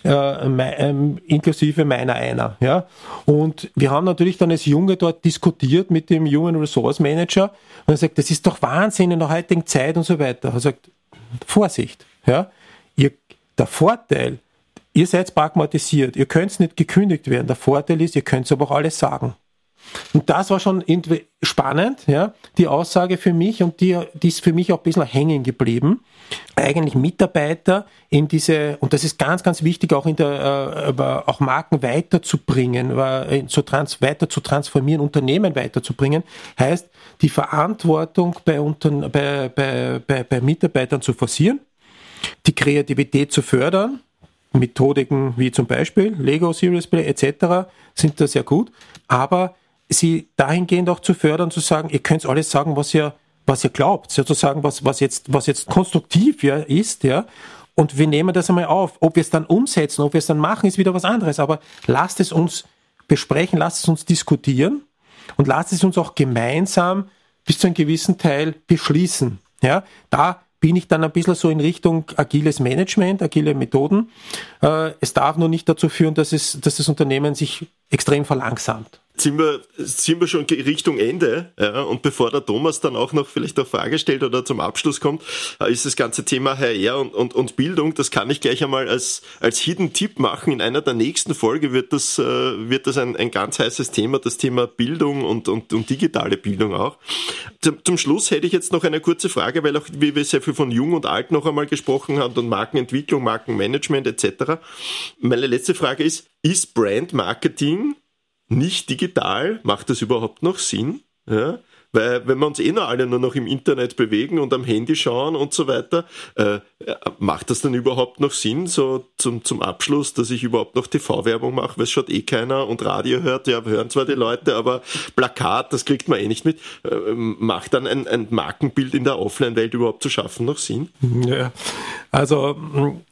Äh, ähm, inklusive meiner einer. Ja? Und wir haben natürlich dann als Junge dort diskutiert mit dem Human Resource Manager und er sagt, das ist doch Wahnsinn in der heutigen Zeit und so weiter. Er sagt, Vorsicht, ja, ihr, der Vorteil, ihr seid pragmatisiert, ihr könnt nicht gekündigt werden. Der Vorteil ist, ihr könnt aber auch alles sagen. Und das war schon spannend, ja, die Aussage für mich und die, die ist für mich auch ein bisschen hängen geblieben. eigentlich Mitarbeiter in diese, und das ist ganz, ganz wichtig, auch in der, äh, auch Marken weiterzubringen, äh, zu trans, weiter zu transformieren, Unternehmen weiterzubringen, heißt, die Verantwortung bei, unter, bei, bei, bei, bei Mitarbeitern zu forcieren, die Kreativität zu fördern, Methodiken wie zum Beispiel Lego, Serious Play etc. sind da sehr gut, aber sie dahingehend auch zu fördern, zu sagen, ihr könnt alles sagen, was ihr was ihr glaubt, sozusagen, was, was jetzt, was jetzt konstruktiv ja, ist, ja. Und wir nehmen das einmal auf. Ob wir es dann umsetzen, ob wir es dann machen, ist wieder was anderes. Aber lasst es uns besprechen, lasst es uns diskutieren und lasst es uns auch gemeinsam bis zu einem gewissen Teil beschließen. Ja, da bin ich dann ein bisschen so in Richtung agiles Management, agile Methoden. Äh, es darf nur nicht dazu führen, dass, es, dass das Unternehmen sich extrem verlangsamt sind wir, sind wir schon Richtung Ende. Ja, und bevor der Thomas dann auch noch vielleicht eine Frage stellt oder zum Abschluss kommt, äh, ist das ganze Thema HR und, und, und Bildung, das kann ich gleich einmal als, als Hidden Tipp machen. In einer der nächsten Folge wird das, äh, wird das ein, ein ganz heißes Thema, das Thema Bildung und, und, und digitale Bildung auch. Zum, zum Schluss hätte ich jetzt noch eine kurze Frage, weil auch wie wir sehr viel von Jung und Alt noch einmal gesprochen haben und Markenentwicklung, Markenmanagement etc. Meine letzte Frage ist, ist Brand Marketing nicht digital, macht das überhaupt noch Sinn? Ja? Weil wenn wir uns eh noch alle nur noch im Internet bewegen und am Handy schauen und so weiter, äh, macht das dann überhaupt noch Sinn, so zum, zum Abschluss, dass ich überhaupt noch TV-Werbung mache, weil es schaut eh keiner und Radio hört, ja, hören zwar die Leute, aber Plakat, das kriegt man eh nicht mit. Äh, macht dann ein, ein Markenbild in der Offline-Welt überhaupt zu schaffen noch Sinn? Ja, also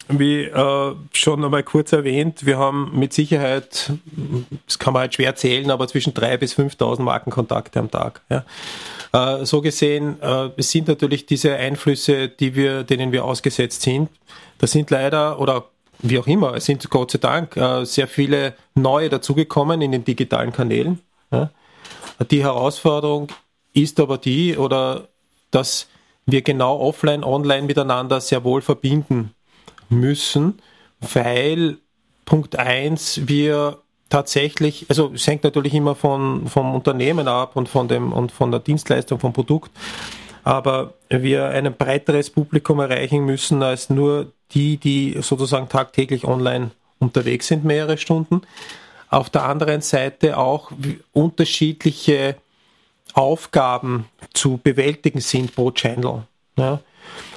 wie äh, schon einmal kurz erwähnt, wir haben mit Sicherheit, das kann man halt schwer zählen, aber zwischen 3.000 bis 5.000 Markenkontakte am Tag. Ja. Äh, so gesehen, äh, es sind natürlich diese Einflüsse, die wir, denen wir ausgesetzt sind. Das sind leider, oder wie auch immer, es sind Gott sei Dank äh, sehr viele neue dazugekommen in den digitalen Kanälen. Die Herausforderung ist aber die, oder dass wir genau offline, online miteinander sehr wohl verbinden müssen, weil Punkt eins wir tatsächlich, also es hängt natürlich immer von, vom Unternehmen ab und von, dem, und von der Dienstleistung, vom Produkt, aber wir ein breiteres Publikum erreichen müssen als nur die, die sozusagen tagtäglich online unterwegs sind, mehrere Stunden. Auf der anderen Seite auch unterschiedliche Aufgaben zu bewältigen sind pro Channel. Ja.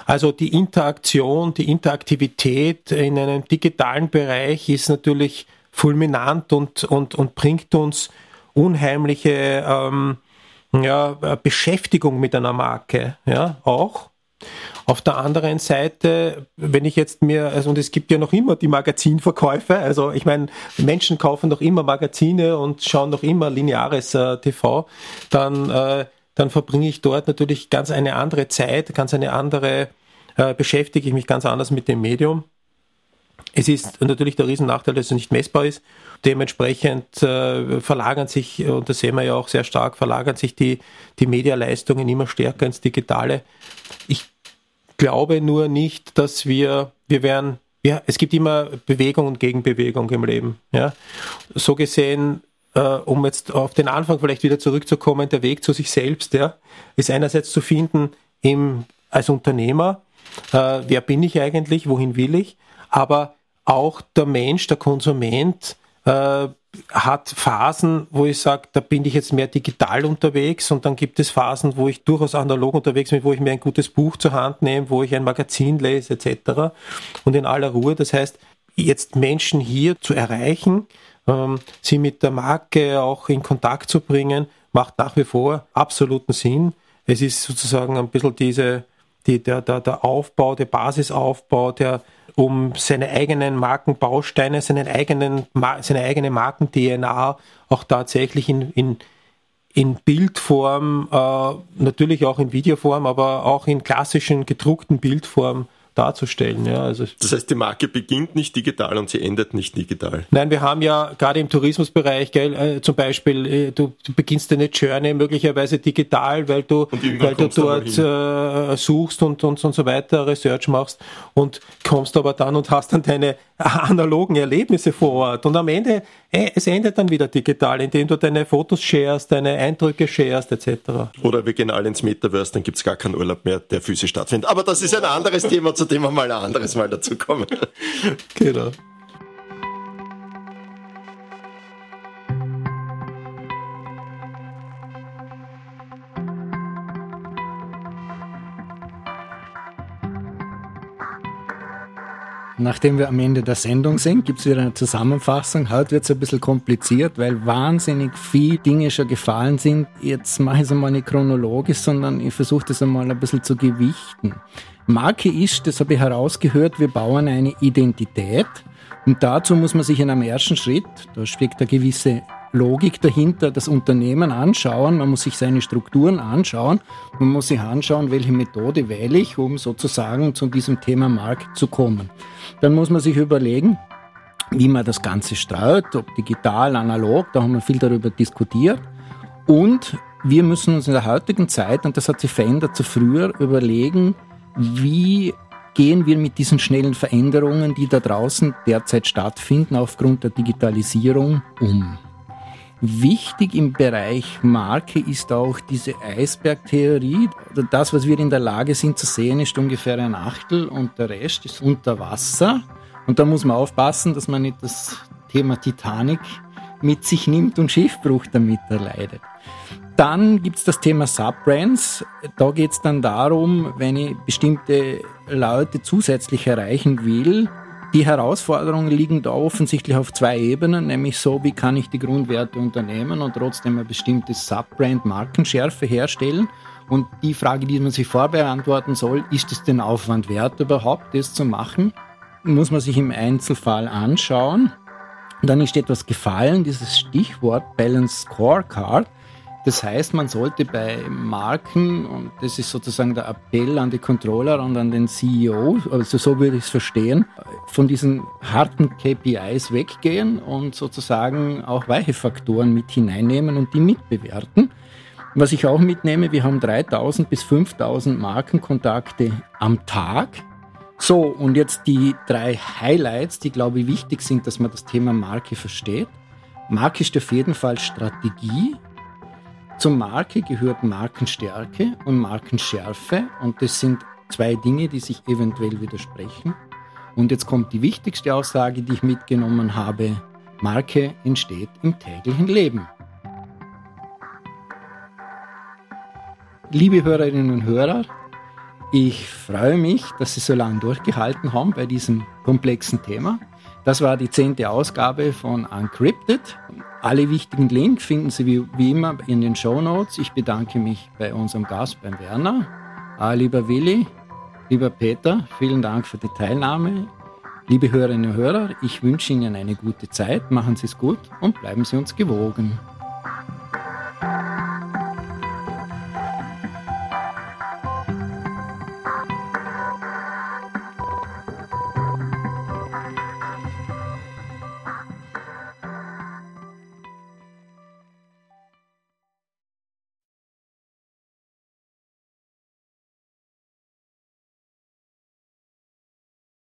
Also die Interaktion, die Interaktivität in einem digitalen Bereich ist natürlich fulminant und, und, und bringt uns unheimliche ähm, ja, Beschäftigung mit einer Marke, ja, auch. Auf der anderen Seite, wenn ich jetzt mir, also und es gibt ja noch immer die Magazinverkäufe, also ich meine, Menschen kaufen noch immer Magazine und schauen noch immer lineares äh, TV, dann äh, dann verbringe ich dort natürlich ganz eine andere Zeit, ganz eine andere, äh, beschäftige ich mich ganz anders mit dem Medium. Es ist natürlich der Riesennachteil, dass es nicht messbar ist. Dementsprechend äh, verlagern sich, und das sehen wir ja auch sehr stark, verlagern sich die, die Medialeistungen immer stärker ins Digitale. Ich glaube nur nicht, dass wir, wir werden, ja, es gibt immer Bewegung und Gegenbewegung im Leben. Ja. So gesehen äh, um jetzt auf den Anfang vielleicht wieder zurückzukommen, der Weg zu sich selbst, ja, ist einerseits zu finden im, als Unternehmer, äh, wer bin ich eigentlich, wohin will ich, aber auch der Mensch, der Konsument, äh, hat Phasen, wo ich sage, da bin ich jetzt mehr digital unterwegs und dann gibt es Phasen, wo ich durchaus analog unterwegs bin, wo ich mir ein gutes Buch zur Hand nehme, wo ich ein Magazin lese etc. Und in aller Ruhe. Das heißt, jetzt Menschen hier zu erreichen, ähm, sie mit der Marke auch in Kontakt zu bringen, macht nach wie vor absoluten Sinn. Es ist sozusagen ein bisschen diese, die, der, der, der Aufbau, der Basisaufbau, der um seine eigenen Markenbausteine, seinen eigenen, seine eigene Marken-DNA auch tatsächlich in, in, in Bildform, äh, natürlich auch in Videoform, aber auch in klassischen gedruckten Bildform darzustellen. Ja, also das heißt, die Marke beginnt nicht digital und sie endet nicht digital. Nein, wir haben ja gerade im Tourismusbereich, gell, äh, zum Beispiel, äh, du, du, beginnst deine Journey möglicherweise digital, weil du, weil du dort äh, suchst und, und, und so weiter, Research machst und kommst aber dann und hast dann deine [LAUGHS] analogen Erlebnisse vor Ort. Und am Ende, äh, es endet dann wieder digital, indem du deine Fotos sharest, deine Eindrücke sharest, etc. Oder wir gehen alle ins Metaverse, dann gibt es gar keinen Urlaub mehr, der physisch stattfindet. Aber das ist ein anderes Thema, zu dem wir mal ein anderes Mal dazu kommen. [LAUGHS] genau. Nachdem wir am Ende der Sendung sind, gibt es wieder eine Zusammenfassung. Heute wird es ein bisschen kompliziert, weil wahnsinnig viele Dinge schon gefallen sind. Jetzt mache ich es einmal nicht chronologisch, sondern ich versuche das einmal ein bisschen zu gewichten. Marke ist, das habe ich herausgehört, wir bauen eine Identität. Und dazu muss man sich in einem ersten Schritt, da steckt eine gewisse Logik dahinter, das Unternehmen anschauen, man muss sich seine Strukturen anschauen, man muss sich anschauen, welche Methode wähle ich, um sozusagen zu diesem Thema Markt zu kommen. Dann muss man sich überlegen, wie man das Ganze streut, ob digital, analog, da haben wir viel darüber diskutiert. Und wir müssen uns in der heutigen Zeit, und das hat sich verändert zu früher, überlegen, wie gehen wir mit diesen schnellen Veränderungen, die da draußen derzeit stattfinden, aufgrund der Digitalisierung um. Wichtig im Bereich Marke ist auch diese Eisbergtheorie. Das, was wir in der Lage sind zu sehen, ist ungefähr ein Achtel und der Rest ist unter Wasser. Und da muss man aufpassen, dass man nicht das Thema Titanic mit sich nimmt und Schiffbruch damit erleidet. Dann gibt es das Thema Subbrands. Da geht es dann darum, wenn ich bestimmte Leute zusätzlich erreichen will, die Herausforderungen liegen da offensichtlich auf zwei Ebenen, nämlich so, wie kann ich die Grundwerte unternehmen und trotzdem ein bestimmtes Subbrand Markenschärfe herstellen. Und die Frage, die man sich vorbeantworten soll, ist es den Aufwand wert überhaupt, das zu machen? Muss man sich im Einzelfall anschauen. dann ist etwas gefallen, dieses Stichwort Balance Scorecard. Das heißt, man sollte bei Marken, und das ist sozusagen der Appell an die Controller und an den CEO, also so würde ich es verstehen, von diesen harten KPIs weggehen und sozusagen auch weiche Faktoren mit hineinnehmen und die mitbewerten. Was ich auch mitnehme, wir haben 3000 bis 5000 Markenkontakte am Tag. So, und jetzt die drei Highlights, die glaube ich wichtig sind, dass man das Thema Marke versteht. Marke ist auf jeden Fall Strategie, zur Marke gehört Markenstärke und Markenschärfe und das sind zwei Dinge, die sich eventuell widersprechen. Und jetzt kommt die wichtigste Aussage, die ich mitgenommen habe. Marke entsteht im täglichen Leben. Liebe Hörerinnen und Hörer, ich freue mich, dass Sie so lange durchgehalten haben bei diesem komplexen Thema. Das war die zehnte Ausgabe von Uncrypted. Alle wichtigen Links finden Sie wie, wie immer in den Show Notes. Ich bedanke mich bei unserem Gast, beim Werner. Ah, lieber Willi, lieber Peter, vielen Dank für die Teilnahme. Liebe Hörerinnen und Hörer, ich wünsche Ihnen eine gute Zeit, machen Sie es gut und bleiben Sie uns gewogen.